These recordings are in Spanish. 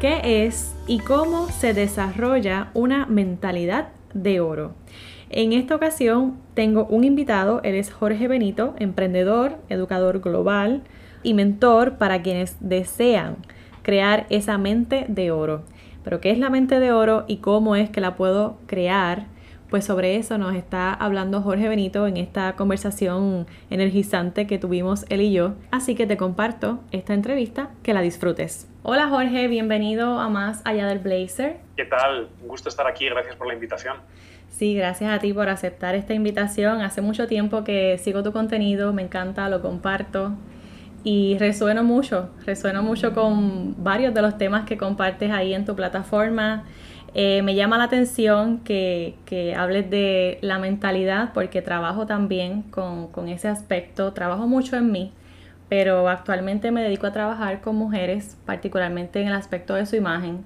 ¿Qué es y cómo se desarrolla una mentalidad de oro? En esta ocasión tengo un invitado, él es Jorge Benito, emprendedor, educador global y mentor para quienes desean crear esa mente de oro. Pero ¿qué es la mente de oro y cómo es que la puedo crear? Pues sobre eso nos está hablando Jorge Benito en esta conversación energizante que tuvimos él y yo. Así que te comparto esta entrevista, que la disfrutes. Hola Jorge, bienvenido a Más Allá del Blazer. ¿Qué tal? Un gusto estar aquí, gracias por la invitación. Sí, gracias a ti por aceptar esta invitación. Hace mucho tiempo que sigo tu contenido, me encanta, lo comparto y resueno mucho, resueno mucho con varios de los temas que compartes ahí en tu plataforma. Eh, me llama la atención que, hables de la mentalidad porque trabajo también con, ese aspecto, trabajo mucho en mí, pero actualmente me dedico a trabajar con mujeres, particularmente en el aspecto de su imagen.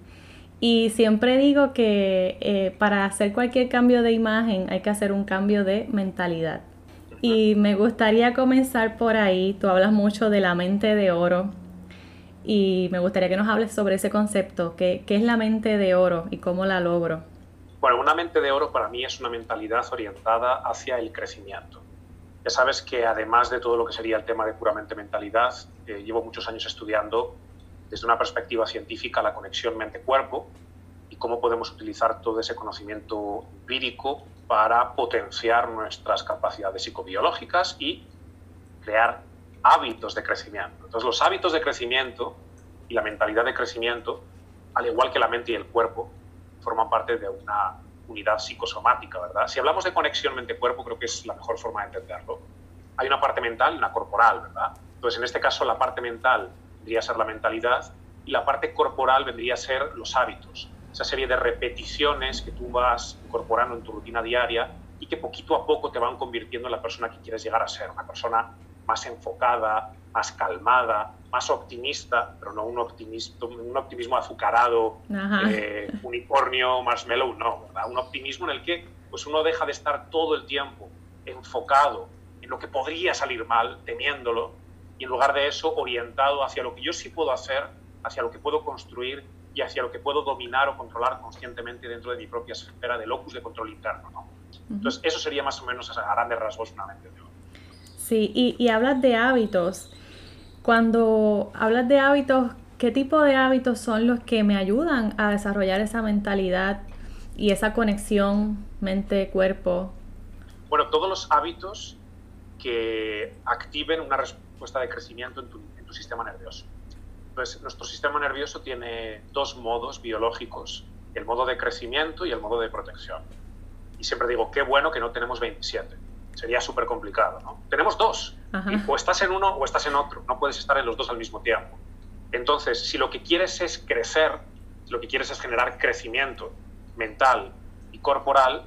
Y siempre digo que eh, para hacer cualquier cambio de imagen hay que hacer un cambio de mentalidad. Y me gustaría comenzar por ahí, tú hablas mucho de la mente de oro, y me gustaría que nos hables sobre ese concepto, ¿qué, es la mente de oro y cómo la logro? Bueno, una mente de oro para mí es una mentalidad orientada hacia el crecimiento. Ya sabes que además de todo lo que sería el tema de puramente mentalidad, eh, llevo muchos años estudiando desde una perspectiva científica la conexión mente-cuerpo y cómo podemos utilizar todo ese conocimiento empírico para potenciar nuestras capacidades psicobiológicas y crear hábitos de crecimiento. Entonces, los hábitos de crecimiento y la mentalidad de crecimiento, al igual que la mente y el cuerpo, forman parte de una unidad psicosomática, ¿verdad? Si hablamos de conexión mente-cuerpo, creo que es la mejor forma de entenderlo. Hay una parte mental y una corporal, ¿verdad? Entonces, en este caso, la parte mental vendría a ser la mentalidad y la parte corporal vendría a ser los hábitos. Esa serie de repeticiones que tú vas incorporando en tu rutina diaria y que poquito a poco te van convirtiendo en la persona que quieres llegar a ser, una persona más enfocada, más calmada, más optimista, pero no un optimismo, un optimismo azucarado, eh, unicornio, marshmallow, no, ¿verdad? Un optimismo en el que pues uno deja de estar todo el tiempo enfocado en lo que podría salir mal, temiéndolo, y en lugar de eso orientado hacia lo que yo sí puedo hacer, hacia lo que puedo construir y hacia lo que puedo dominar o controlar conscientemente dentro de mi propia esfera de locus de control interno. ¿no? Entonces, eso sería más o menos a grandes rasgos una mente de Sí, y, hablas de hábitos. Cuando hablas de hábitos, ¿qué tipo de hábitos son los que me ayudan a desarrollar esa mentalidad y esa conexión mente-cuerpo? Bueno, todos los hábitos que activen una respuesta de crecimiento en tu, en tu sistema nervioso. Entonces, nuestro sistema nervioso tiene dos modos biológicos, el modo de crecimiento y el modo de protección. Y siempre digo, qué bueno que no tenemos 27 sería súper complicado. ¿no? Tenemos dos, o estás en uno o estás en otro, no puedes estar en los dos al mismo tiempo. Entonces, si lo que quieres es crecer, si lo que quieres es generar crecimiento mental y corporal,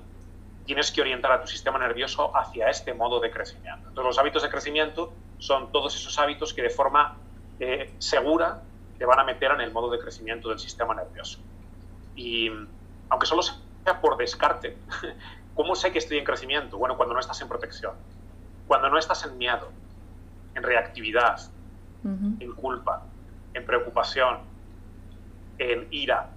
tienes que orientar a tu sistema nervioso hacia este modo de crecimiento. Entonces, los hábitos de crecimiento son todos esos hábitos que de forma eh, segura te van a meter en el modo de crecimiento del sistema nervioso. Y aunque solo sea por descarte, ¿Cómo sé que estoy en crecimiento? Bueno, cuando no estás en protección, cuando no estás en miedo, en reactividad, en culpa, en preocupación, en ira,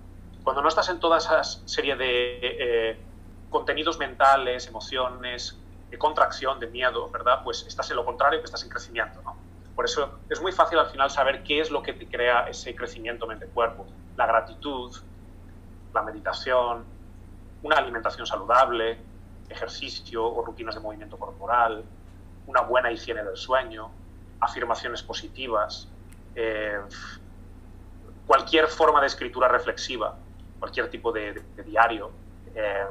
cuando no estás en toda esa serie de eh, contenidos mentales, emociones, de contracción, de miedo, ¿verdad? Pues estás en lo contrario, que estás en crecimiento, ¿no? Por eso es muy fácil al final saber qué es lo que te crea ese crecimiento mente-cuerpo. La gratitud, la meditación, una alimentación saludable, ejercicio o rutinas de movimiento corporal, una buena higiene del sueño, afirmaciones positivas, eh, cualquier forma de escritura reflexiva, cualquier tipo de, diario, eh,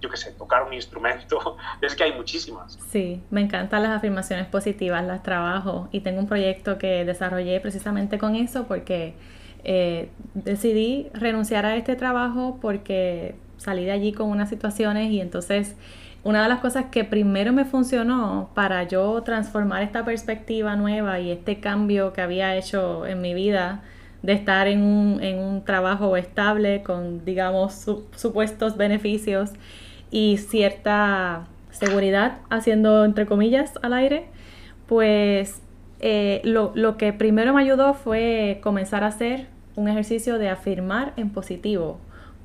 yo qué sé, tocar un instrumento, es que hay muchísimas. Sí, me encantan las afirmaciones positivas, las trabajo y tengo un proyecto que desarrollé precisamente con eso porque eh, decidí renunciar a este trabajo porque salí de allí con unas situaciones y entonces una de las cosas que primero me funcionó para yo transformar esta perspectiva nueva y este cambio que había hecho en mi vida de estar en un, en un trabajo estable con, digamos, supuestos beneficios y cierta seguridad, haciendo entre comillas al aire, pues eh, lo, lo que primero me ayudó fue comenzar a hacer un ejercicio de afirmar en positivo,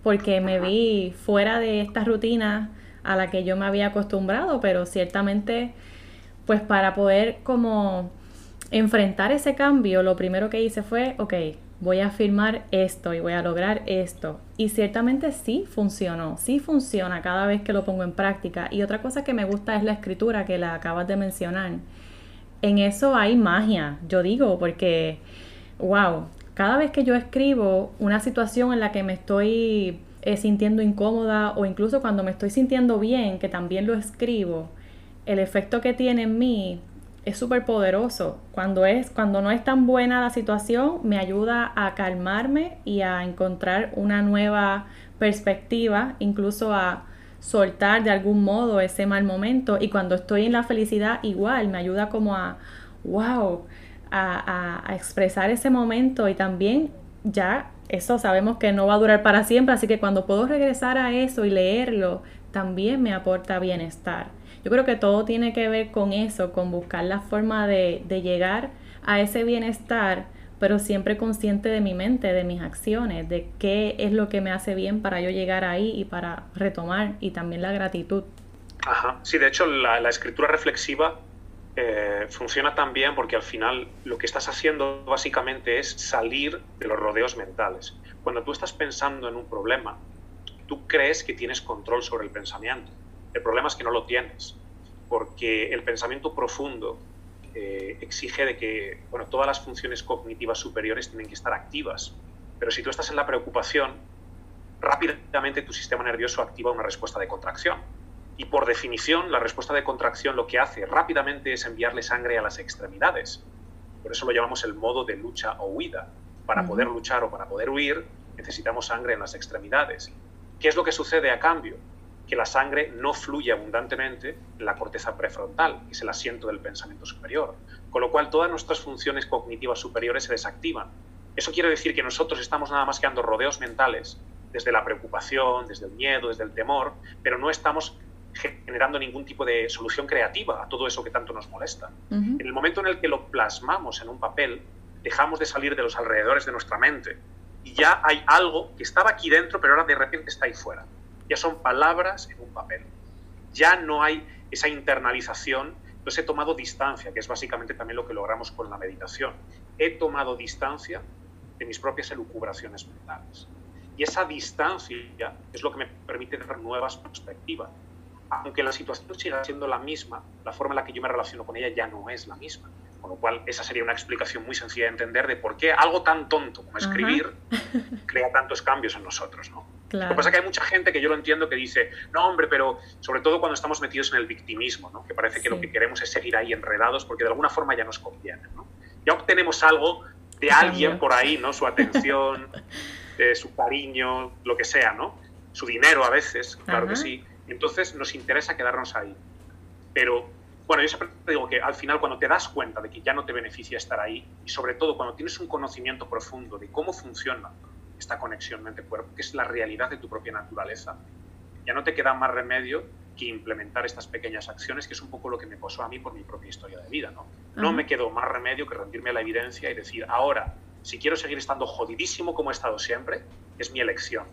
porque me vi fuera de esta rutina a la que yo me había acostumbrado, pero ciertamente, pues para poder como enfrentar ese cambio, lo primero que hice fue, ok, voy a afirmar esto y voy a lograr esto. Y ciertamente sí funcionó, sí funciona cada vez que lo pongo en práctica. Y otra cosa que me gusta es la escritura que la acabas de mencionar. En eso hay magia, yo digo, porque, wow, cada vez que yo escribo una situación en la que me estoy eh, sintiendo incómoda o incluso cuando me estoy sintiendo bien, que también lo escribo, el efecto que tiene en mí es súper poderoso. Cuando, es, cuando no es tan buena la situación, me ayuda a calmarme y a encontrar una nueva perspectiva, incluso a soltar de algún modo ese mal momento. Y cuando estoy en la felicidad, igual, me ayuda como a, wow, a, expresar ese momento y también ya eso sabemos que no va a durar para siempre, así que cuando puedo regresar a eso y leerlo, también me aporta bienestar. Yo creo que todo tiene que ver con eso, con buscar la forma de, llegar a ese bienestar, pero siempre consciente de mi mente, de mis acciones, de qué es lo que me hace bien para yo llegar ahí y para retomar, y también la gratitud. Ajá, sí, de hecho la, escritura reflexiva eh, funciona también porque al final lo que estás haciendo básicamente es salir de los rodeos mentales. Cuando tú estás pensando en un problema, tú crees que tienes control sobre el pensamiento el problema es que no lo tienes, porque el pensamiento profundo eh, exige de que bueno, todas las funciones cognitivas superiores tienen que estar activas. Pero si tú estás en la preocupación, rápidamente tu sistema nervioso activa una respuesta de contracción. Y por definición, la respuesta de contracción lo que hace rápidamente es enviarle sangre a las extremidades. Por eso lo llamamos el modo de lucha o huida. Para poder luchar o para poder huir, necesitamos sangre en las extremidades. ¿Qué es lo que sucede a cambio? que la sangre no fluye abundantemente en la corteza prefrontal, que es el asiento del pensamiento superior, con lo cual todas nuestras funciones cognitivas superiores se desactivan. Eso quiere decir que nosotros estamos nada más que dando rodeos mentales, desde la preocupación, desde el miedo, desde el temor, pero no estamos generando ningún tipo de solución creativa a todo eso que tanto nos molesta. En el momento en el que lo plasmamos en un papel, dejamos de salir de los alrededores de nuestra mente y ya hay algo que estaba aquí dentro, pero ahora de repente está ahí fuera ya son palabras en un papel. Ya no hay esa internalización, entonces he tomado distancia, que es básicamente también lo que logramos con la meditación. He tomado distancia de mis propias elucubraciones mentales. Y esa distancia es lo que me permite tener nuevas perspectivas. Aunque la situación siga siendo la misma, la forma en la que yo me relaciono con ella ya no es la misma. Con lo cual, esa sería una explicación muy sencilla de entender de por qué algo tan tonto como escribir crea tantos cambios en nosotros. ¿no? Lo que pasa es que hay mucha gente que yo lo entiendo que dice, no, hombre, pero sobre todo cuando estamos metidos en el victimismo, ¿no? que parece que lo que queremos es seguir ahí enredados porque de alguna forma ya nos conviene. ¿no? Ya obtenemos algo de alguien por ahí, ¿no? su atención, eh, su cariño, lo que sea, ¿no? su dinero a veces, claro que sí. Entonces nos interesa quedarnos ahí. Pero bueno, yo siempre digo que al final cuando te das cuenta de que ya no te beneficia estar ahí y sobre todo cuando tienes un conocimiento profundo de cómo funciona esta conexión mente-cuerpo, que es la realidad de tu propia naturaleza. Ya no te queda más remedio que implementar estas pequeñas acciones, que es un poco lo que me pasó a mí por mi propia historia de vida. No, no me quedó más remedio que rendirme a la evidencia y decir, ahora, si quiero seguir estando jodidísimo como he estado siempre, es mi elección.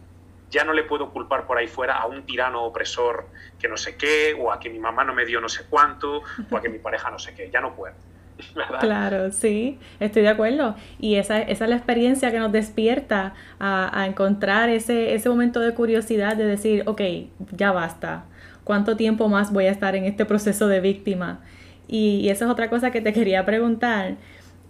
Ya no le puedo culpar por ahí fuera a un tirano opresor que no sé qué, o a que mi mamá no me dio no sé cuánto, o a que mi pareja no sé qué. Ya no puedo. Claro, sí, estoy de acuerdo. Y esa, esa es la experiencia que nos despierta a, encontrar ese, ese momento de curiosidad de decir, ok, ya basta. ¿Cuánto tiempo más voy a estar en este proceso de víctima? Y, y esa es otra cosa que te quería preguntar.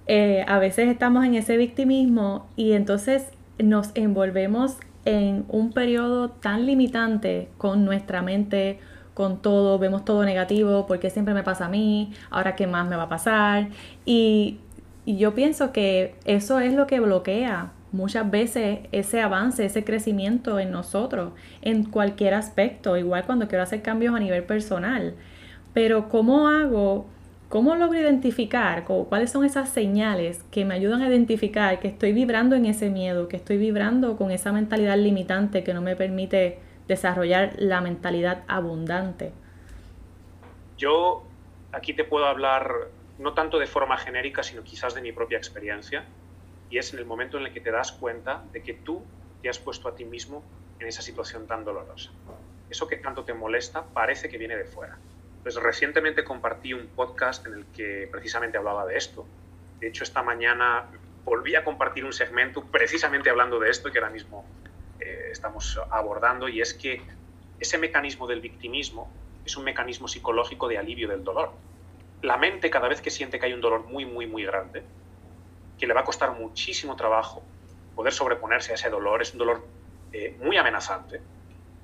Eh, a veces estamos en ese victimismo y entonces nos envolvemos en un periodo tan limitante con nuestra mente, con todo, vemos todo negativo, porque siempre me pasa a mí, ahora qué más me va a pasar. Y, yo pienso que eso es lo que bloquea muchas veces ese avance, ese crecimiento en nosotros, en cualquier aspecto, igual cuando quiero hacer cambios a nivel personal. Pero ¿cómo hago, cómo logro identificar, cuáles son esas señales que me ayudan a identificar que estoy vibrando en ese miedo, que estoy vibrando con esa mentalidad limitante que no me permite desarrollar la mentalidad abundante? Yo aquí te puedo hablar no tanto de forma genérica, sino quizás de mi propia experiencia y es en el momento en el que te das cuenta de que tú te has puesto a ti mismo en esa situación tan dolorosa. Eso que tanto te molesta parece que viene de fuera. Pues recientemente compartí un podcast en el que precisamente hablaba de esto. De hecho, esta mañana volví a compartir un segmento precisamente hablando de esto que ahora mismo eh, estamos abordando y es que ese mecanismo del victimismo es un mecanismo psicológico de alivio del dolor. La mente cada vez que siente que hay un dolor muy, muy, muy grande, que le va a costar muchísimo trabajo poder sobreponerse a ese dolor, es un dolor eh, muy amenazante,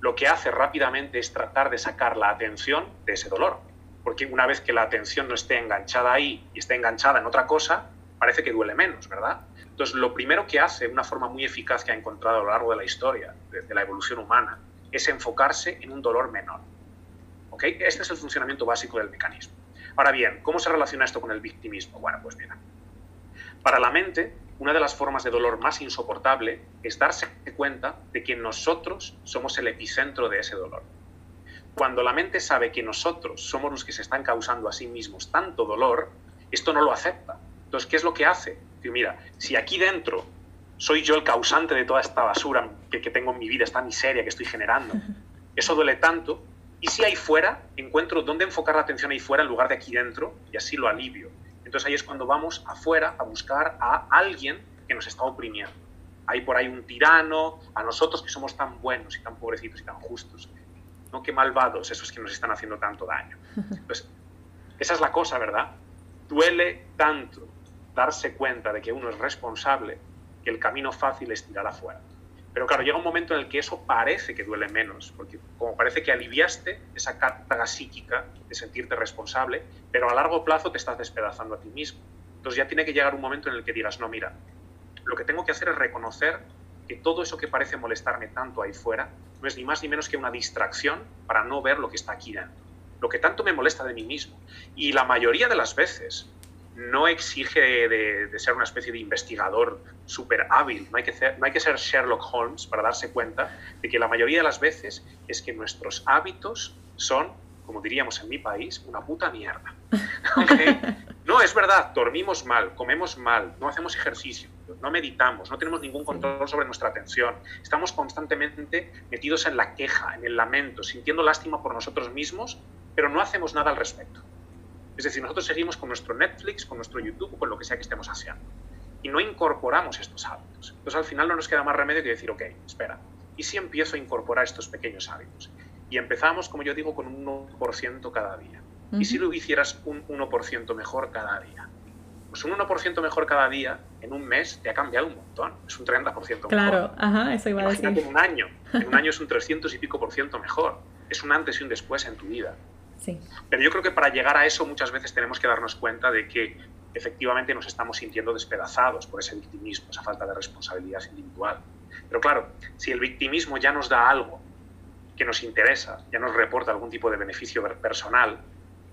lo que hace rápidamente es tratar de sacar la atención de ese dolor. Porque una vez que la atención no esté enganchada ahí y esté enganchada en otra cosa, parece que duele menos, ¿verdad? Entonces, lo primero que hace, una forma muy eficaz que ha encontrado a lo largo de la historia, de, la evolución humana, es enfocarse en un dolor menor. ¿Ok? Este es el funcionamiento básico del mecanismo. Ahora bien, ¿cómo se relaciona esto con el victimismo? Bueno, pues mira, para la mente, una de las formas de dolor más insoportable es darse cuenta de que nosotros somos el epicentro de ese dolor. Cuando la mente sabe que nosotros somos los que se están causando a sí mismos tanto dolor, esto no lo acepta. Entonces, ¿qué es lo que hace? mira, si aquí dentro soy yo el causante de toda esta basura que, que tengo en mi vida, esta miseria que estoy generando, eso duele tanto, y si ahí fuera encuentro dónde enfocar la atención ahí fuera en lugar de aquí dentro, y así lo alivio. Entonces ahí es cuando vamos afuera a buscar a alguien que nos está oprimiendo. Hay por ahí un tirano, a nosotros que somos tan buenos y tan pobrecitos y tan justos. No qué malvados esos que nos están haciendo tanto daño. Entonces, esa es la cosa, ¿verdad? Duele tanto darse cuenta de que uno es responsable que el camino fácil es tirar afuera. Pero claro, llega un momento en el que eso parece que duele menos, porque como parece que aliviaste esa carga psíquica de sentirte responsable, pero a largo plazo te estás despedazando a ti mismo. Entonces ya tiene que llegar un momento en el que digas, no, mira, lo que tengo que hacer es reconocer que todo eso que parece molestarme tanto ahí fuera no es ni más ni menos que una distracción para no ver lo que está aquí dentro. Lo que tanto me molesta de mí mismo. Y la mayoría de las veces no exige de, ser una especie de investigador súper hábil. No hay, que ser, no hay que ser Sherlock Holmes para darse cuenta de que la mayoría de las veces es que nuestros hábitos son, como diríamos en mi país, una puta mierda. No, es verdad, dormimos mal, comemos mal, no hacemos ejercicio, no meditamos, no tenemos ningún control sobre nuestra atención. Estamos constantemente metidos en la queja, en el lamento, sintiendo lástima por nosotros mismos, pero no hacemos nada al respecto. Es decir, nosotros seguimos con nuestro Netflix, con nuestro YouTube, con lo que sea que estemos haciendo. Y no incorporamos estos hábitos. Entonces al final no nos queda más remedio que decir, ok, espera, ¿y si empiezo a incorporar estos pequeños hábitos? Y empezamos, como yo digo, con un 1% cada día. ¿Y si lo hicieras un 1% mejor cada día? Pues un 1% mejor cada día en un mes te ha cambiado un montón. Es un 30% mejor. Claro, ajá, eso iba a decir. en un año. En un año es un 300 y pico por ciento mejor. Es un antes y un después en tu vida. Pero yo creo que para llegar a eso muchas veces tenemos que darnos cuenta de que efectivamente nos estamos sintiendo despedazados por ese victimismo, esa falta de responsabilidad individual. Pero claro, si el victimismo ya nos da algo que nos interesa, ya nos reporta algún tipo de beneficio personal,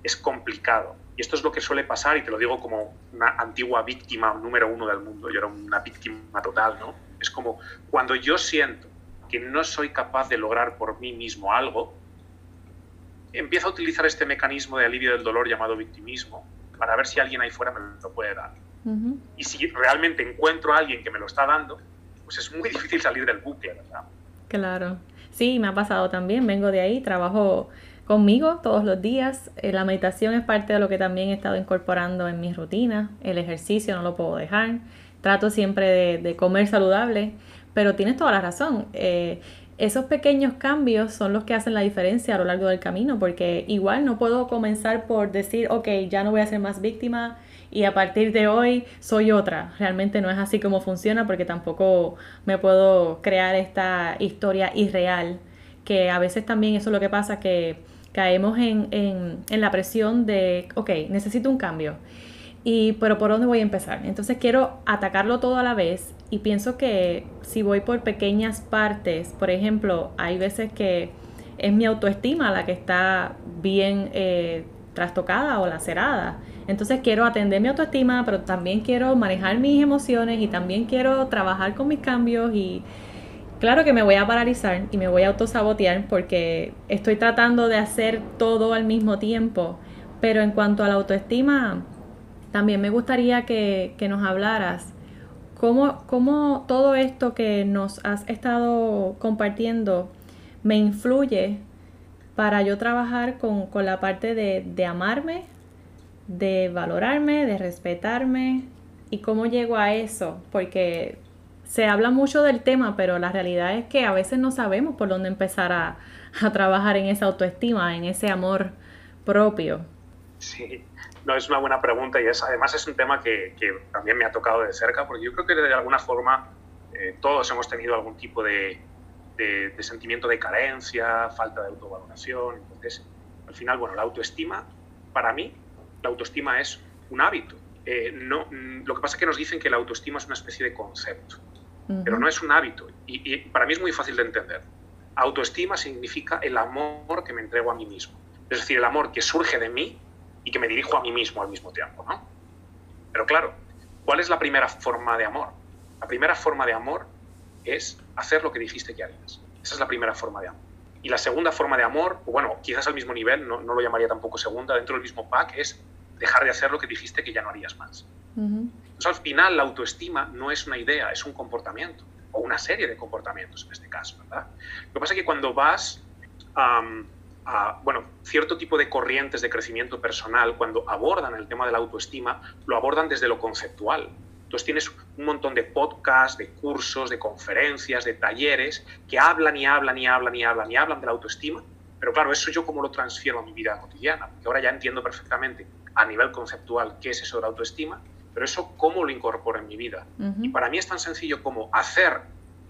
es complicado. Y esto es lo que suele pasar, y te lo digo como una antigua víctima número uno del mundo, yo era una víctima total, ¿no? Es como cuando yo siento que no soy capaz de lograr por mí mismo algo, empiezo a utilizar este mecanismo de alivio del dolor llamado victimismo para ver si alguien ahí fuera me lo puede dar. Y si realmente encuentro a alguien que me lo está dando, pues es muy difícil salir del bucle, ¿verdad? Claro. Sí, me ha pasado también. Vengo de ahí, trabajo conmigo todos los días. Eh, la meditación es parte de lo que también he estado incorporando en mi rutina. El ejercicio no lo puedo dejar. Trato siempre de, de comer saludable, pero tienes toda la razón. Eh, esos pequeños cambios son los que hacen la diferencia a lo largo del camino, porque igual no puedo comenzar por decir, ok, ya no voy a ser más víctima y a partir de hoy soy otra. Realmente no es así como funciona porque tampoco me puedo crear esta historia irreal, que a veces también eso es lo que pasa, que caemos en, en, la presión de, ok, necesito un cambio. Y, pero ¿por dónde voy a empezar? Entonces quiero atacarlo todo a la vez y pienso que si voy por pequeñas partes, por ejemplo, hay veces que es mi autoestima la que está bien eh, trastocada o lacerada. Entonces quiero atender mi autoestima, pero también quiero manejar mis emociones y también quiero trabajar con mis cambios y claro que me voy a paralizar y me voy a autosabotear porque estoy tratando de hacer todo al mismo tiempo. Pero en cuanto a la autoestima, también me gustaría que, que nos hablaras cómo, cómo todo esto que nos has estado compartiendo me influye para yo trabajar con, la parte de, amarme, de valorarme, de respetarme y cómo llego a eso, porque se habla mucho del tema, pero la realidad es que a veces no sabemos por dónde empezar a, trabajar en esa autoestima, en ese amor propio. Sí, no, es una buena pregunta y es, además es un tema que, también me ha tocado de cerca, porque yo creo que de alguna forma eh, todos hemos tenido algún tipo de, de, sentimiento de carencia, falta de autovaloración. Entonces, al final, bueno, la autoestima, para mí, la autoestima es un hábito. Eh, no, mm, lo que pasa es que nos dicen que la autoestima es una especie de concepto, pero no es un hábito. Y, para mí es muy fácil de entender. Autoestima significa el amor que me entrego a mí mismo. Es decir, el amor que surge de mí y que me dirijo a mí mismo al mismo tiempo. ¿no? Pero claro, ¿cuál es la primera forma de amor? La primera forma de amor es hacer lo que dijiste que harías. Esa es la primera forma de amor. Y la segunda forma de amor, bueno, quizás al mismo nivel, no, lo llamaría tampoco segunda, dentro del mismo pack, es dejar de hacer lo que dijiste que ya no harías más. Entonces, al final, la autoestima no es una idea, es un comportamiento, o una serie de comportamientos en este caso, ¿verdad? Lo que pasa es que cuando vas a, bueno, cierto tipo de corrientes de crecimiento personal, cuando abordan el tema de la autoestima, lo abordan desde lo conceptual, entonces tienes un montón de podcasts, de cursos, de conferencias, de talleres que hablan y hablan y hablan y hablan y hablan de la autoestima, pero claro, eso yo cómo lo transfiero a mi vida cotidiana, porque ahora ya entiendo perfectamente a nivel conceptual qué es eso de la autoestima, pero eso cómo lo incorporo en mi vida. Y para mí es tan sencillo como hacer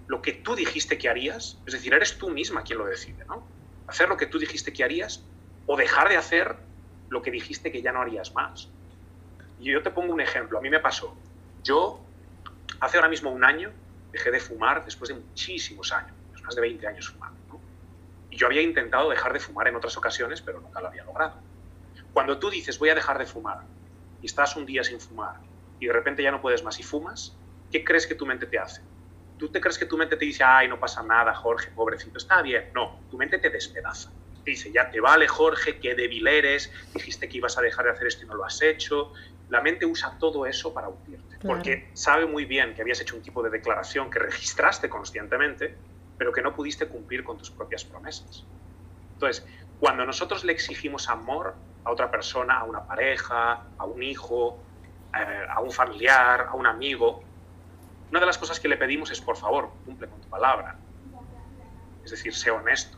lo que tú dijiste que harías, es decir, eres tú misma quien lo decide, ¿no? Hacer lo que tú dijiste que harías o dejar de hacer lo que dijiste que ya no harías más. Y yo te pongo un ejemplo, a mí me pasó. Yo, hace ahora mismo un año, dejé de fumar después de muchísimos años, más de 20 años fumando. Y yo había intentado dejar de fumar en otras ocasiones, pero nunca lo había logrado. Cuando tú dices voy a dejar de fumar y estás un día sin fumar y de repente ya no puedes más y fumas, ¿qué crees que tu mente te hace? ¿Tú te crees que tu mente te dice, ay, no pasa nada, Jorge, pobrecito, está bien? No, tu mente te despedaza. Te dice, ya te vale, Jorge, qué débil eres, dijiste que ibas a dejar de hacer esto y no lo has hecho. La mente usa todo eso para hundirte porque sabe muy bien que habías hecho un tipo de declaración que registraste conscientemente, pero que no pudiste cumplir con tus propias promesas. Entonces, cuando nosotros le exigimos amor a otra persona, a una pareja, a un hijo, eh, a un familiar, a un amigo, una de las cosas que le pedimos es, por favor, cumple con tu palabra. Es decir, sé honesto.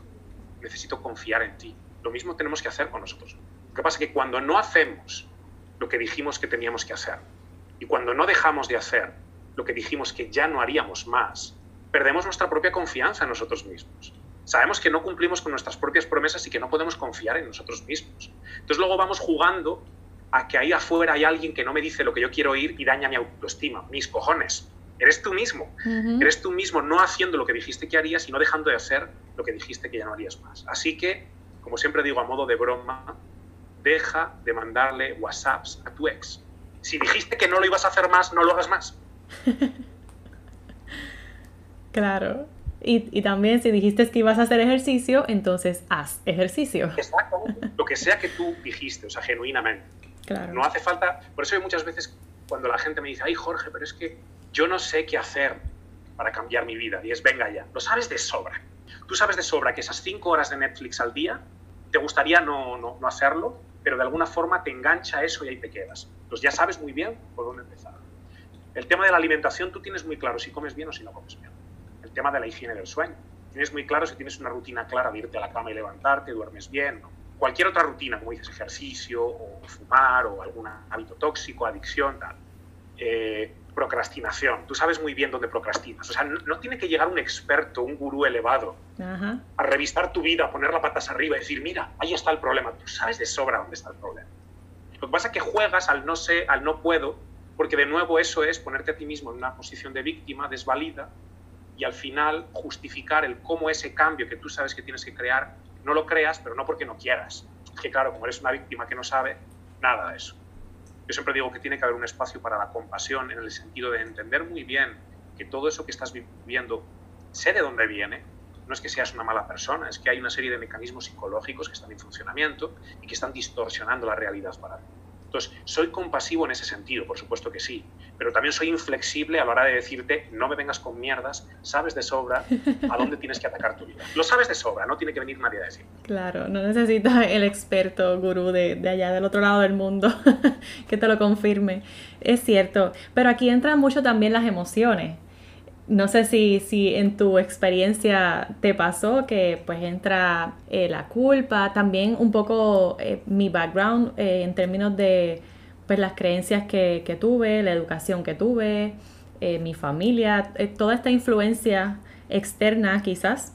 Necesito confiar en ti. Lo mismo tenemos que hacer con nosotros. Lo que pasa es que cuando no hacemos lo que dijimos que teníamos que hacer, y cuando no dejamos de hacer lo que dijimos que ya no haríamos más, perdemos nuestra propia confianza en nosotros mismos. Sabemos que no cumplimos con nuestras propias promesas y que no podemos confiar en nosotros mismos. Entonces luego vamos jugando a que ahí afuera hay alguien que no me dice lo que yo quiero oír y daña mi autoestima, mis cojones. Eres tú mismo. Eres tú mismo no haciendo lo que dijiste que harías y no dejando de hacer lo que dijiste que ya no harías más. Así que, como siempre digo a modo de broma, deja de mandarle WhatsApps a tu ex si dijiste que no lo ibas a hacer más, no lo hagas más. claro. Y, también si dijiste que ibas a hacer ejercicio, entonces haz ejercicio. Exacto. Lo que sea que tú dijiste, o sea, genuinamente. Claro. No hace falta. Por eso hay muchas veces cuando la gente me dice, ay Jorge, pero es que yo no sé qué hacer para cambiar mi vida. Y es, venga ya. Lo sabes de sobra. Tú sabes de sobra que esas cinco horas de Netflix al día, te gustaría no, no, no hacerlo, pero de alguna forma te engancha eso y ahí te quedas. Entonces ya sabes muy bien por dónde empezar. El tema de la alimentación tú tienes muy claro si comes bien o si no comes bien. El tema de la higiene del sueño. Tienes muy claro si tienes una rutina clara de irte a la cama y levantarte, duermes bien. Cualquier otra rutina, como dices, ejercicio o fumar o algún hábito tóxico, adicción, tal. Eh, procrastinación. Tú sabes muy bien dónde procrastinas. O sea, no, tiene que llegar un experto, un gurú elevado, a revisar tu vida, a poner las patas arriba y decir, mira, ahí está el problema. Tú sabes de sobra dónde está el problema. Lo que pasa es que juegas al no sé, al no puedo, Porque de nuevo eso es ponerte a ti mismo en una posición de víctima, desvalida, y al final justificar el cómo ese cambio que tú sabes que tienes que crear, no lo creas, pero no porque no quieras. Es que claro, como eres una víctima que no sabe, nada de eso. Yo siempre digo que tiene que haber un espacio para la compasión en el sentido de entender muy bien que todo eso que estás viviendo, sé de dónde viene, no es que seas una mala persona, es que hay una serie de mecanismos psicológicos que están en funcionamiento y que están distorsionando la realidad para ti. Entonces, soy compasivo en ese sentido, por supuesto que sí, pero también soy inflexible a la hora de decirte, no me vengas con mierdas, sabes de sobra a dónde tienes que atacar tu vida. Lo sabes de sobra, no tiene que venir nadie a decir. Claro, no necesitas el experto gurú de, de allá, del otro lado del mundo, que te lo confirme. Es cierto, pero aquí entran mucho también las emociones no sé si, si en tu experiencia te pasó que pues entra eh, la culpa, también un poco eh, mi background eh, en términos de pues las creencias que, tuve, la educación que tuve, mi familia, toda esta influencia externa quizás.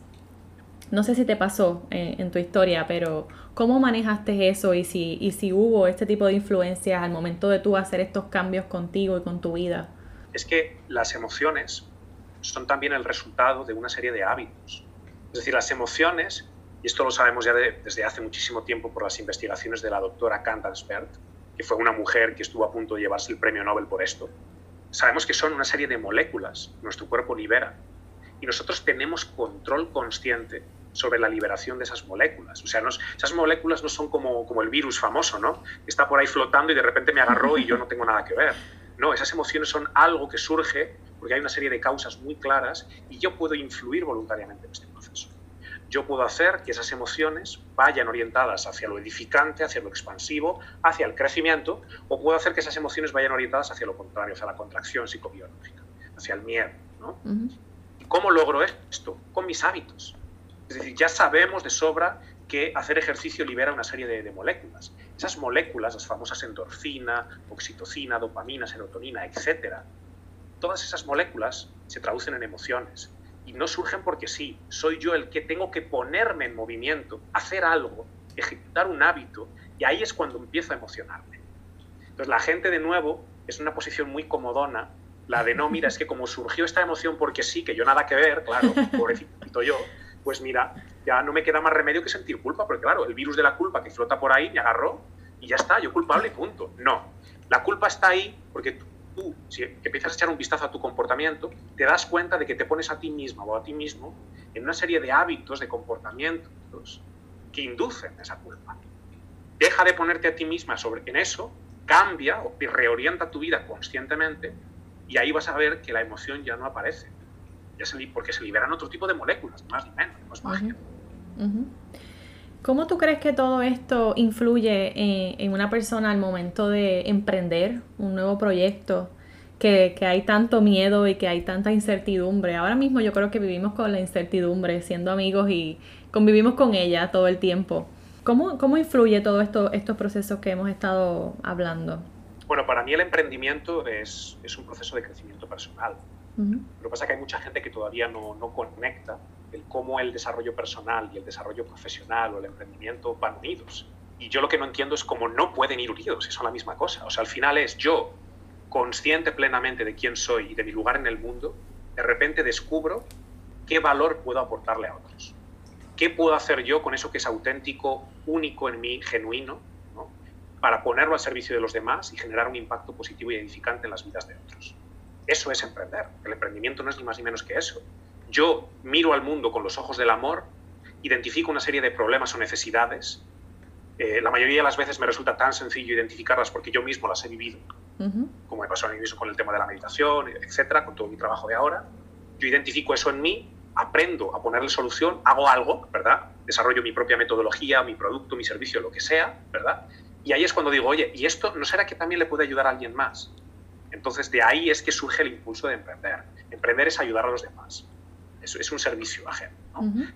No sé si te pasó en tu historia, pero ¿cómo manejaste eso y si, y si hubo este tipo de influencias al momento de tú hacer estos cambios contigo y con tu vida? Es que las emociones son también el resultado de una serie de hábitos. Es decir, las emociones, y esto lo sabemos ya desde hace muchísimo tiempo por las investigaciones de la doctora Kantansberg, que fue una mujer que estuvo a punto de llevarse el premio Nobel por esto, sabemos que son una serie de moléculas nuestro cuerpo libera. Y nosotros tenemos control consciente sobre la liberación de esas moléculas. O sea, esas moléculas no son como, como el virus famoso, ¿no? Está por ahí flotando y de repente me agarró y yo no tengo nada que ver. No, esas emociones son algo que surge porque hay una serie de causas muy claras y yo puedo influir voluntariamente en este proceso. Yo puedo hacer que esas emociones vayan orientadas hacia lo edificante, hacia lo expansivo, hacia el crecimiento, o puedo hacer que esas emociones vayan orientadas hacia lo contrario, hacia la contracción psicobiológica, hacia el miedo. ¿Y cómo logro esto? Con mis hábitos. Es decir, ya sabemos de sobra que hacer ejercicio libera una serie de, de, moléculas. Esas moléculas, las famosas endorfina, oxitocina, dopamina, serotonina, etcétera, todas esas moléculas se traducen en emociones y no surgen porque sí, soy yo el que tengo que ponerme en movimiento, hacer algo, ejecutar un hábito y ahí es cuando empiezo a emocionarme. Entonces la gente de nuevo es una posición muy comodona, la de no, mira, es que como surgió esta emoción porque sí, que yo nada que ver, claro, pobrecito yo, pues mira, ya no me queda más remedio que sentir culpa, porque claro, el virus de la culpa que flota por ahí me agarró y ya está, yo culpable y punto. No, la culpa está ahí porque tú, si empiezas a echar un vistazo a tu comportamiento, te das cuenta de que te pones a ti misma o a ti mismo en una serie de hábitos, de comportamientos que inducen esa culpa. Deja de ponerte a ti misma sobre, en eso, cambia o reorienta tu vida conscientemente y ahí vas a ver que la emoción ya no aparece. Ya se, porque se liberan otro tipo de moléculas, más ni menos, no es magia. ¿Cómo tú crees que todo esto influye en, una persona al momento de emprender un nuevo proyecto? Que, hay tanto miedo y que hay tanta incertidumbre. Ahora mismo yo creo que vivimos con la incertidumbre, siendo amigos y convivimos con ella todo el tiempo. ¿Cómo, cómo influye todo esto, estos procesos que hemos estado hablando? Bueno, para mí el emprendimiento es, es un proceso de crecimiento personal. Lo que pasa es que hay mucha gente que todavía no, no conecta el cómo el desarrollo personal y el desarrollo profesional o el emprendimiento van unidos. Y yo lo que no entiendo es cómo no pueden ir unidos, si son la misma cosa. O sea, al final es yo, consciente plenamente de quién soy y de mi lugar en el mundo, de repente descubro qué valor puedo aportarle a otros. ¿Qué puedo hacer yo con eso que es auténtico, único en mí, genuino, para ponerlo al servicio de los demás y generar un impacto positivo y edificante en las vidas de otros? Eso es emprender. El emprendimiento no es ni más ni menos que eso yo miro al mundo con los ojos del amor, identifico una serie de problemas o necesidades. Eh, la mayoría de las veces me resulta tan sencillo identificarlas porque yo mismo las he vivido, como me pasó a mí mismo con el tema de la meditación, etcétera, con todo mi trabajo de ahora. Yo identifico eso en mí, aprendo a ponerle solución, hago algo, ¿verdad? Desarrollo mi propia metodología, mi producto, mi servicio, lo que sea, ¿verdad? Y ahí es cuando digo, oye, ¿y esto no será que también le puede ayudar a alguien más? Entonces, de ahí es que surge el impulso de emprender. Emprender es ayudar a los demás es, un servicio ajeno.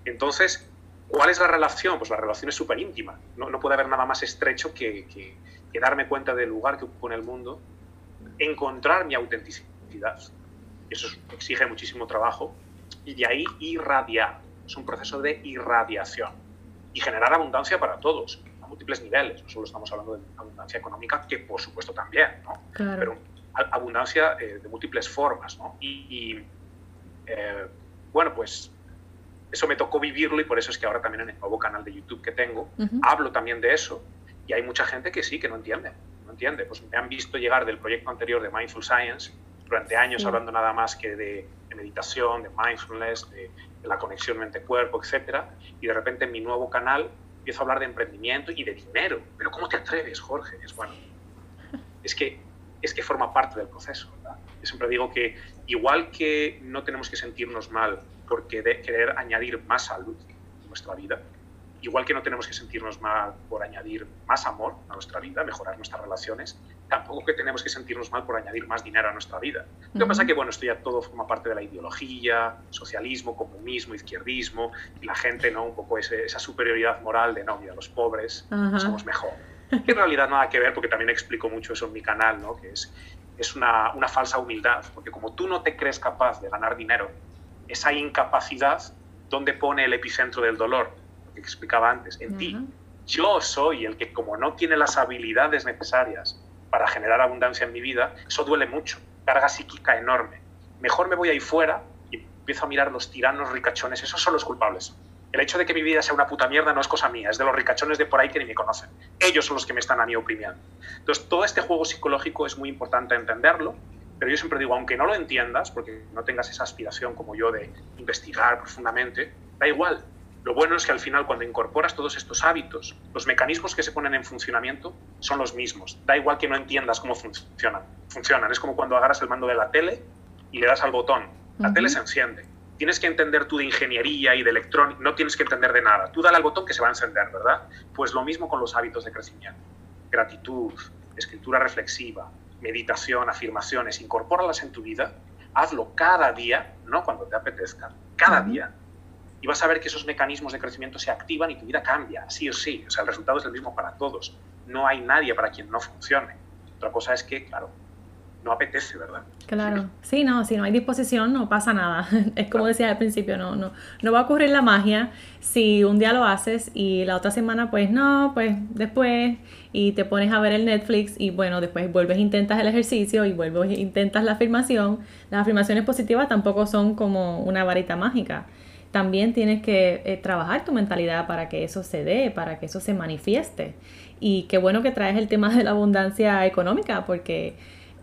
Entonces, ¿cuál es la relación? Pues la relación es súper íntima. No, no, puede haber nada más estrecho que, que, darme cuenta del lugar que ocupo en el mundo, encontrar mi autenticidad. Eso exige muchísimo trabajo. Y de ahí irradiar. Es un proceso de irradiación. Y generar abundancia para todos, a múltiples niveles. No solo estamos hablando de abundancia económica, que por supuesto también, ¿no? Pero abundancia eh, de múltiples formas. ¿no? Y, eh, bueno, pues eso me tocó vivirlo y por eso es que ahora también en el nuevo canal de YouTube que tengo hablo también de eso y hay mucha gente que sí, que no entiende, no entiende. Pues me han visto llegar del proyecto anterior de Mindful Science durante años hablando nada más que de, meditación, de mindfulness, de, la conexión mente-cuerpo, etcétera, y de repente en mi nuevo canal empiezo a hablar de emprendimiento y de dinero. Pero ¿cómo te atreves, Jorge? Es bueno, es que es que forma parte del proceso. ¿verdad? Yo siempre digo que igual que no tenemos que sentirnos mal porque de querer añadir más salud a nuestra vida, igual que no tenemos que sentirnos mal por añadir más amor a nuestra vida, mejorar nuestras relaciones, tampoco que tenemos que sentirnos mal por añadir más dinero a nuestra vida. Lo que pasa es que, bueno, esto ya todo forma parte de la ideología, socialismo, comunismo, izquierdismo, y la gente, ¿no? Un poco esa superioridad moral de, no, mira, los pobres somos mejor. Que en realidad nada que ver, porque también explico mucho eso en mi canal, ¿no? Que es, es una, una falsa humildad, porque como tú no te crees capaz de ganar dinero, esa incapacidad, ¿dónde pone el epicentro del dolor? que explicaba antes, en ti. Yo soy el que como no tiene las habilidades necesarias para generar abundancia en mi vida, eso duele mucho, carga psíquica enorme. Mejor me voy ahí fuera y empiezo a mirar los tiranos ricachones, esos son los culpables. El hecho de que mi vida sea una puta mierda no es cosa mía, es de los ricachones de por ahí que ni me conocen. Ellos son los que me están a mí oprimiendo. Entonces, todo este juego psicológico es muy importante entenderlo, pero yo siempre digo, aunque no lo entiendas, porque no tengas esa aspiración como yo de investigar profundamente, da igual, lo bueno es que al final cuando incorporas todos estos hábitos, los mecanismos que se ponen en funcionamiento son los mismos. Da igual que no entiendas cómo funcionan. Funcionan. Es como cuando agarras el mando de la tele y le das al botón. La tele se enciende. Tienes que entender tú de ingeniería y de electrónica, no tienes que entender de nada. Tú dale al botón que se va a encender, ¿verdad? Pues lo mismo con los hábitos de crecimiento. Gratitud, escritura reflexiva, meditación, afirmaciones, incorpóralas en tu vida, hazlo cada día, no cuando te apetezca, cada día y vas a ver que esos mecanismos de crecimiento se activan y tu vida cambia, sí o sí. O sea, el resultado es el mismo para todos. No hay nadie para quien no funcione. Otra cosa es que, claro, no apetece, ¿verdad? Claro, sí, no, si no hay disposición no pasa nada. Es como decía al principio, no, no, no va a ocurrir la magia si un día lo haces y la otra semana pues no, pues después y te pones a ver el Netflix y bueno, después vuelves intentas el ejercicio y vuelves intentas la afirmación. Las afirmaciones positivas tampoco son como una varita mágica también tienes que eh, trabajar tu mentalidad para que eso se dé, para que eso se manifieste. Y qué bueno que traes el tema de la abundancia económica, porque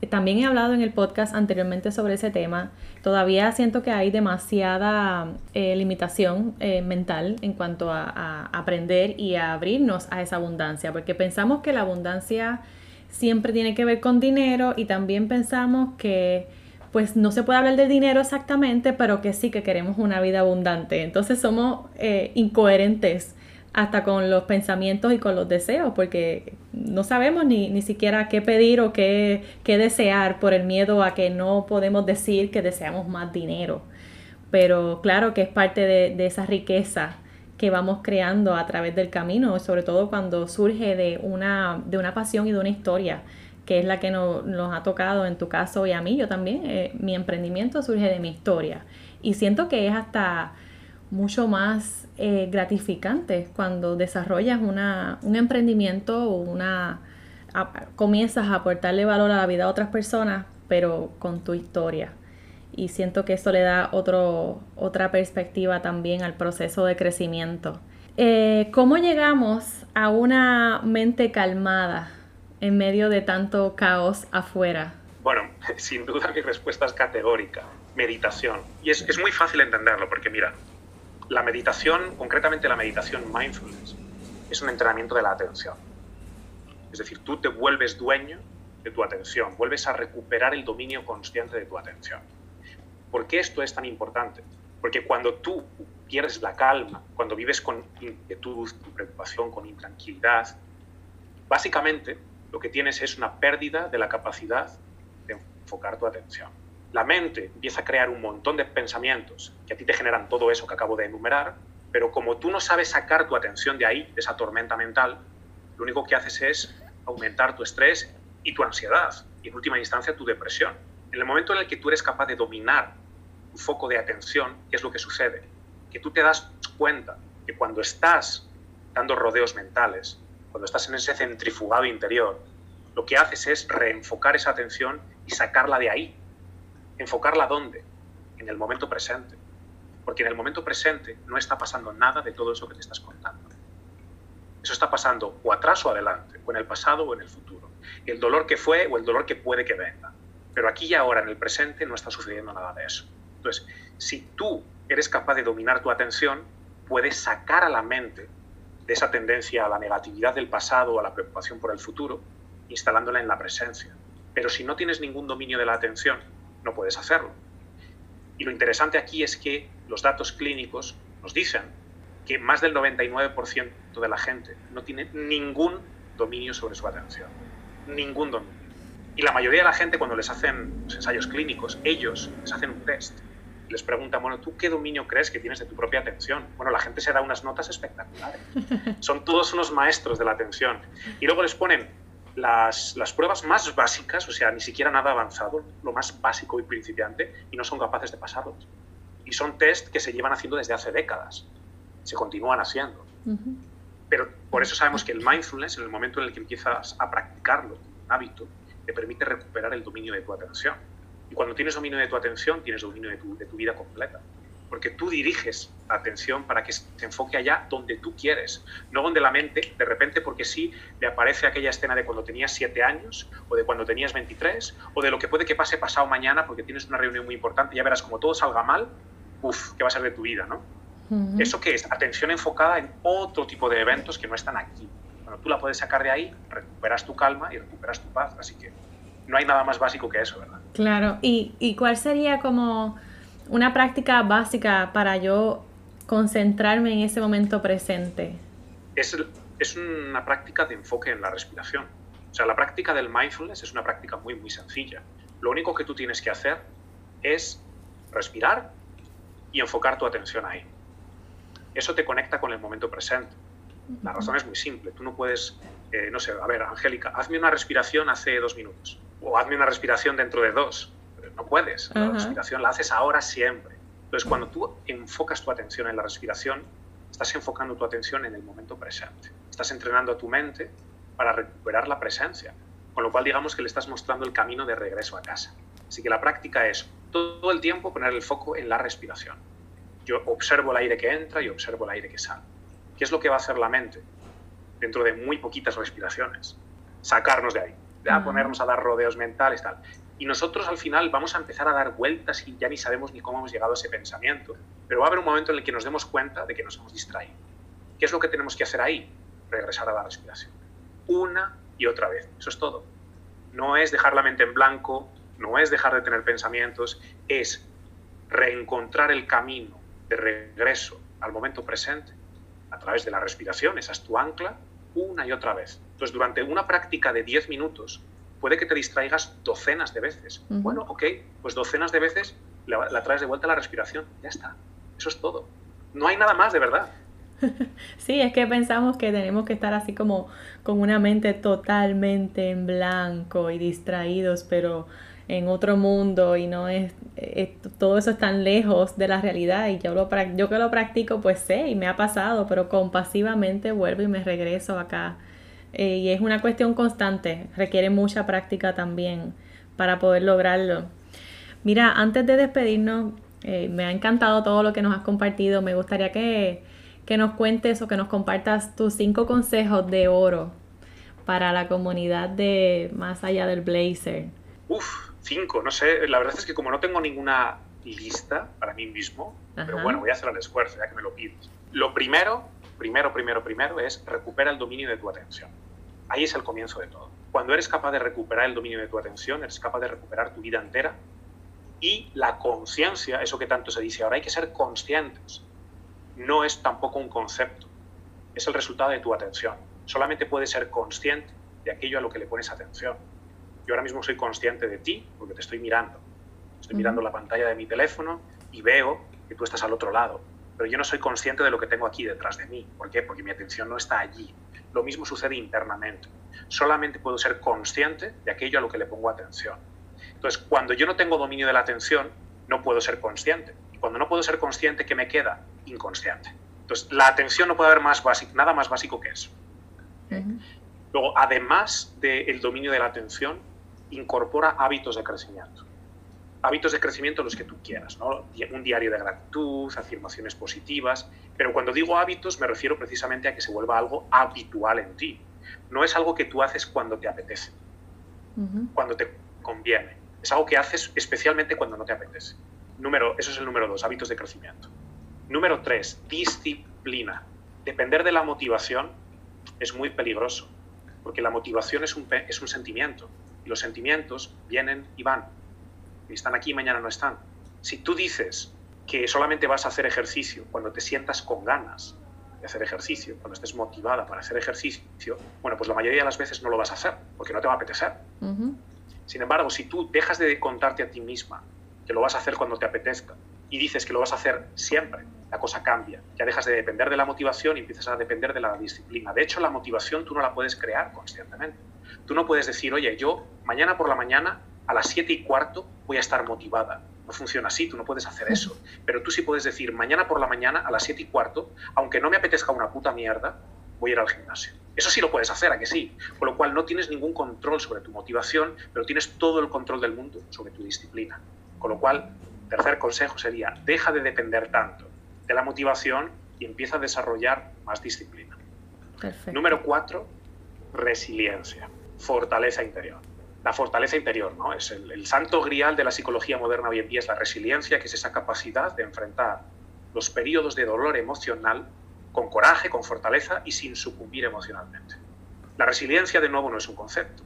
también he hablado en el podcast anteriormente sobre ese tema. Todavía siento que hay demasiada eh, limitación eh, mental en cuanto a aprender y a abrirnos a esa abundancia, porque pensamos que la abundancia siempre tiene que ver con dinero y también pensamos que pues no se puede hablar de dinero exactamente, pero que sí que queremos una vida abundante. Entonces somos eh, incoherentes hasta con los pensamientos y con los deseos, porque no sabemos ni, ni siquiera qué pedir o qué, qué, desear por el miedo a que no podemos decir que deseamos más dinero. Pero claro que es parte de, de esa riqueza que vamos creando a través del camino, sobre todo cuando surge de una, de una pasión y de una historia que es la que nos, ha tocado en tu caso y a mí, yo también, eh, mi emprendimiento surge de mi historia. Y siento que es hasta mucho más eh, cuando desarrollas una, un emprendimiento o una, comienzas a aportarle valor a la vida de otras personas, pero con tu historia. Y siento que eso le da otro, otra perspectiva también al proceso de crecimiento. Eh, ¿Cómo llegamos a una mente calmada en medio de tanto caos afuera? Bueno, sin duda mi respuesta es categórica. Meditación. Y es, es muy fácil entenderlo porque mira, la meditación, concretamente la meditación mindfulness, es un entrenamiento de la atención. Es decir, tú te vuelves dueño de tu atención, vuelves a recuperar el dominio consciente de tu atención. ¿Por qué esto es tan importante? Porque cuando tú pierdes la calma, cuando vives con inquietud, con preocupación, con intranquilidad, básicamente lo que tienes es una pérdida de la capacidad de enfocar tu atención. La mente empieza a crear un montón de pensamientos que a ti te generan todo eso que acabo de enumerar, pero como tú no sabes sacar tu atención de ahí, de esa tormenta mental, lo único que haces es aumentar tu estrés y tu ansiedad, y en última instancia tu depresión. En el momento en el que tú eres capaz de dominar tu foco de atención, ¿qué es lo que sucede? Que tú te das cuenta que cuando estás dando rodeos mentales, cuando estás en ese centrifugado interior, lo que haces es reenfocar esa atención y sacarla de ahí. ¿Enfocarla dónde? En el momento presente. Porque en el momento presente no está pasando nada de todo eso que te estás contando. Eso está pasando o atrás o adelante, o en el pasado o en el futuro. El dolor que fue o el dolor que puede que venga. Pero aquí y ahora, en el presente, no está sucediendo nada de eso. Entonces, si tú eres capaz de dominar tu atención, puedes sacar a la mente de esa tendencia a la negatividad del pasado o a la preocupación por el futuro, instalándola en la presencia. Pero si no tienes ningún dominio de la atención, no puedes hacerlo. Y lo interesante aquí es que los datos clínicos nos dicen que más del 99% de la gente no tiene ningún dominio sobre su atención. Ningún dominio. Y la mayoría de la gente cuando les hacen los ensayos clínicos, ellos les hacen un test les preguntan, bueno, ¿tú qué dominio crees que tienes de tu propia atención? Bueno, la gente se da unas notas espectaculares. Son todos unos maestros de la atención. Y luego les ponen las, las, pruebas más básicas, o sea, ni siquiera nada avanzado, lo más básico y principiante, y no son capaces de pasarlos. Y son test que se llevan haciendo desde hace décadas. Se continúan haciendo. Pero por eso sabemos que el mindfulness, en el momento en el que empiezas a practicarlo, un hábito, te permite recuperar el dominio de tu atención. Y cuando tienes dominio de tu atención, tienes dominio de tu, de tu vida completa. Porque tú diriges la atención para que se enfoque allá donde tú quieres, no donde la mente, de repente, porque sí, le aparece aquella escena de cuando tenías 7 años, o de cuando tenías 23, o de lo que puede que pase pasado mañana porque tienes una reunión muy importante, ya verás como todo salga mal, uff, ¿qué va a ser de tu vida, no? ¿Eso qué es? Atención enfocada en otro tipo de eventos que no están aquí. Cuando tú la puedes sacar de ahí, recuperas tu calma y recuperas tu paz. Así que no hay nada más básico que eso, ¿verdad? Claro, ¿y, y cuál sería como una práctica básica para yo concentrarme en ese momento presente? Es, es una práctica de enfoque en la respiración. O sea, la práctica del mindfulness es una práctica muy, muy sencilla. Lo único que tú tienes que hacer es respirar y enfocar tu atención ahí. Eso te conecta con el momento presente. La razón es muy simple. Tú no puedes, eh, no sé, a ver, Angélica, hazme una respiración hace dos minutos o hazme una respiración dentro de dos. No puedes. La respiración la haces ahora siempre. Entonces, cuando tú enfocas tu atención en la respiración, estás enfocando tu atención en el momento presente. Estás entrenando a tu mente para recuperar la presencia. Con lo cual, digamos que le estás mostrando el camino de regreso a casa. Así que la práctica es todo el tiempo poner el foco en la respiración. Yo observo el aire que entra y observo el aire que sale. ¿Qué es lo que va a hacer la mente dentro de muy poquitas respiraciones? Sacarnos de ahí a ponernos a dar rodeos mentales, tal. Y nosotros al final vamos a empezar a dar vueltas y ya ni sabemos ni cómo hemos llegado a ese pensamiento. Pero va a haber un momento en el que nos demos cuenta de que nos hemos distraído. ¿Qué es lo que tenemos que hacer ahí? Regresar a la respiración. Una y otra vez. Eso es todo. No es dejar la mente en blanco, no es dejar de tener pensamientos, es reencontrar el camino de regreso al momento presente a través de la respiración. Esa es tu ancla una y otra vez. Entonces, durante una práctica de 10 minutos, puede que te distraigas docenas de veces. Bueno, ok, pues docenas de veces la, traes de vuelta a la respiración. Ya está. Eso es todo. No hay nada más, de verdad. Sí, es que pensamos que tenemos que estar así como con una mente totalmente en blanco y distraídos, pero en otro mundo y no es, todo eso es tan lejos de la realidad y yo, lo, yo que lo practico pues sé y me ha pasado, pero compasivamente vuelvo y me regreso acá eh, y es una cuestión constante, requiere mucha práctica también para poder lograrlo. Mira, antes de despedirnos, eh, me ha encantado todo lo que nos has compartido. Me gustaría que, nos cuentes o que nos compartas tus cinco consejos de oro para la comunidad de Más allá del Blazer. Uf, cinco, no sé. La verdad es que como no tengo ninguna lista para mí mismo, pero bueno, voy a hacer el esfuerzo ya que me lo pides. Lo primero primero, primero, primero es recupera el dominio de tu atención. Ahí es el comienzo de todo. Cuando eres capaz de recuperar el dominio de tu atención, eres capaz de recuperar tu vida entera y la conciencia, eso que tanto se dice ahora, hay que ser conscientes. No es tampoco un concepto, es el resultado de tu atención. Solamente puedes ser consciente de aquello a lo que le pones atención. Yo ahora mismo soy consciente de ti porque te estoy mirando. Estoy mirando la pantalla de mi teléfono y veo que tú estás al otro lado pero yo no soy consciente de lo que tengo aquí detrás de mí. ¿Por qué? Porque mi atención no está allí. Lo mismo sucede internamente. Solamente puedo ser consciente de aquello a lo que le pongo atención. Entonces, cuando yo no tengo dominio de la atención, no puedo ser consciente. Y cuando no puedo ser consciente, ¿qué me queda? Inconsciente. Entonces, la atención no puede haber más básico, nada más básico que eso. Luego, además del dominio de la atención, incorpora hábitos de crecimiento. Hábitos de crecimiento los que tú quieras, ¿no? Un diario de gratitud, afirmaciones positivas, pero cuando digo hábitos me refiero precisamente a que se vuelva algo habitual en ti. No es algo que tú haces cuando te apetece, cuando te conviene. Es algo que haces especialmente cuando no te apetece. Número, eso es el número dos, hábitos de crecimiento. Número tres, disciplina. Depender de la motivación es muy peligroso, porque la motivación es un, es un sentimiento y los sentimientos vienen y van. Y están aquí y mañana no están. Si tú dices que solamente vas a hacer ejercicio cuando te sientas con ganas de hacer ejercicio, cuando estés motivada para hacer ejercicio, bueno, pues la mayoría de las veces no lo vas a hacer, porque no te va a apetecer. Sin embargo, si tú dejas de contarte a ti misma que lo vas a hacer cuando te apetezca y dices que lo vas a hacer siempre, la cosa cambia. Ya dejas de depender de la motivación y empiezas a depender de la disciplina. De hecho, la motivación tú no la puedes crear conscientemente. Tú no puedes decir, oye, yo mañana por la mañana a las 7 y cuarto voy a estar motivada. No funciona así, tú no puedes hacer eso. Pero tú sí puedes decir, mañana por la mañana a las 7 y cuarto, aunque no me apetezca una puta mierda, voy a ir al gimnasio. Eso sí lo puedes hacer, ¿a que sí? Con lo cual no tienes ningún control sobre tu motivación, pero tienes todo el control del mundo sobre tu disciplina. Con lo cual, tercer consejo sería, deja de depender tanto de la motivación y empieza a desarrollar más disciplina. Número cuatro, resiliencia, fortaleza interior. La fortaleza interior, ¿no? Es el, santo grial de la psicología moderna hoy en día, es la resiliencia, que es esa capacidad de enfrentar los periodos de dolor emocional con coraje, con fortaleza y sin sucumbir emocionalmente. La resiliencia, de nuevo, no es un concepto,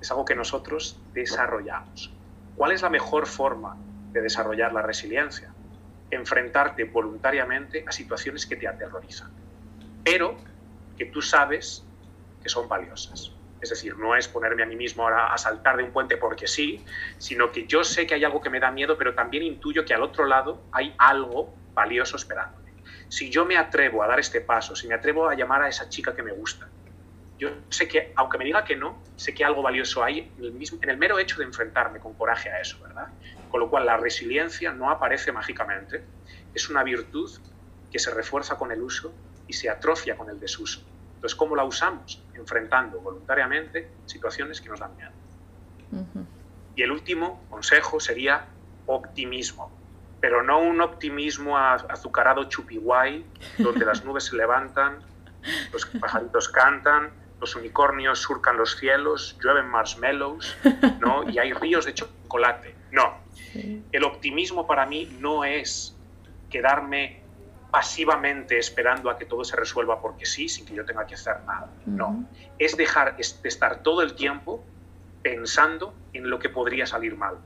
es algo que nosotros desarrollamos. ¿Cuál es la mejor forma de desarrollar la resiliencia? Enfrentarte voluntariamente a situaciones que te aterrorizan, pero que tú sabes que son valiosas. Es decir, no es ponerme a mí mismo ahora a saltar de un puente porque sí, sino que yo sé que hay algo que me da miedo, pero también intuyo que al otro lado hay algo valioso esperándome. Si yo me atrevo a dar este paso, si me atrevo a llamar a esa chica que me gusta, yo sé que, aunque me diga que no, sé que algo valioso hay en el, mismo, en el mero hecho de enfrentarme con coraje a eso, ¿verdad? Con lo cual la resiliencia no aparece mágicamente, es una virtud que se refuerza con el uso y se atrofia con el desuso. Entonces, ¿cómo la usamos? Enfrentando voluntariamente situaciones que nos dan miedo. Y el último consejo sería optimismo, pero no un optimismo azucarado chupiguay, donde las nubes se levantan, los pajaritos cantan, los unicornios surcan los cielos, llueven marshmallows, ¿no? Y hay ríos de chocolate. No. El optimismo para mí no es quedarme pasivamente esperando a que todo se resuelva porque sí, sin que yo tenga que hacer nada. No. Es dejar de estar todo el tiempo pensando en lo que podría salir mal.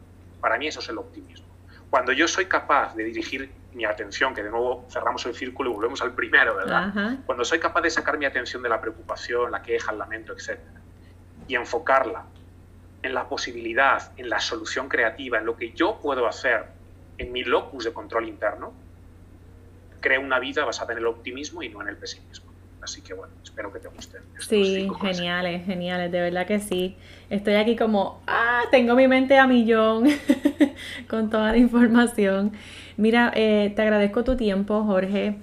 Para mí eso es el optimismo. Cuando yo soy capaz de dirigir mi atención, que de nuevo cerramos el círculo y volvemos al primero, ¿verdad? Cuando soy capaz de sacar mi atención de la preocupación, la queja, el lamento, etc., y enfocarla en la posibilidad, en la solución creativa, en lo que yo puedo hacer en mi locus de control interno, creo una vida basada en el optimismo y no en el pesimismo. Así que bueno, espero que te gusten. Sí, geniales, geniales, de verdad que sí. Estoy aquí como, ah, tengo mi mente a millón con toda la información. Mira, eh, te agradezco tu tiempo, Jorge.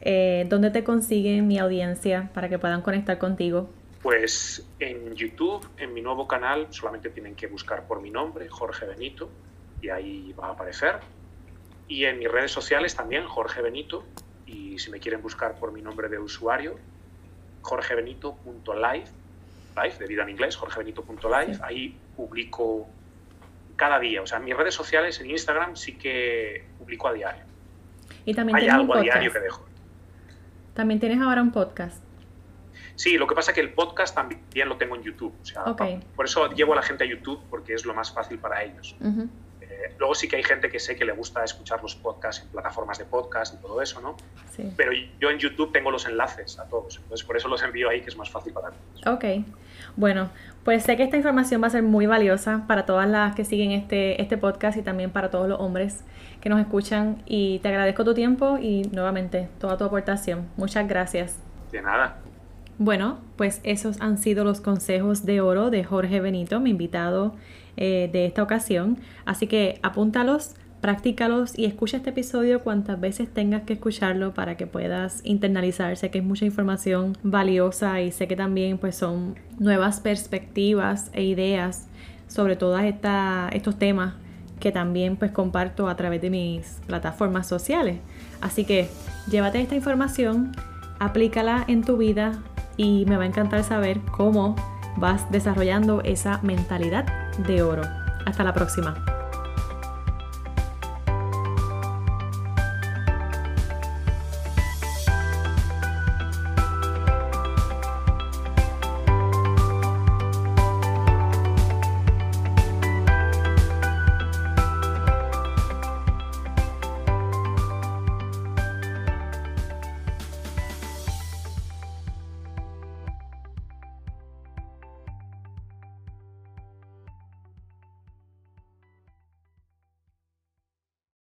Eh, ¿Dónde te consiguen mi audiencia para que puedan conectar contigo? Pues en YouTube, en mi nuevo canal, solamente tienen que buscar por mi nombre, Jorge Benito, y ahí va a aparecer. Y en mis redes sociales también, Jorge Benito, y si me quieren buscar por mi nombre de usuario, jorgebenito.live, live, de vida en inglés, jorgebenito.live, ahí publico cada día. O sea, en mis redes sociales, en Instagram, sí que publico a diario. Y también Hay algo a diario que dejo. También tienes ahora un podcast. Sí, lo que pasa es que el podcast también lo tengo en YouTube. O sea, Por eso llevo a la gente a YouTube, porque es lo más fácil para ellos. Luego sí que hay gente que sé que le gusta escuchar los podcasts en plataformas de podcast y todo eso, ¿no? Sí. Pero yo en YouTube tengo los enlaces a todos, entonces por eso los envío ahí, que es más fácil para todos. Ok, bueno, pues sé que esta información va a ser muy valiosa para todas las que siguen este, este podcast y también para todos los hombres que nos escuchan y te agradezco tu tiempo y nuevamente toda tu aportación. Muchas gracias. De nada. Bueno, pues esos han sido los consejos de oro de Jorge Benito, mi invitado eh, de esta ocasión. Así que apúntalos, practícalos y escucha este episodio cuantas veces tengas que escucharlo para que puedas internalizar. Sé que es mucha información valiosa y sé que también pues son nuevas perspectivas e ideas sobre todos estos temas que también pues comparto a través de mis plataformas sociales. Así que llévate esta información, aplícala en tu vida y me va a encantar saber cómo vas desarrollando esa mentalidad de oro. Hasta la próxima.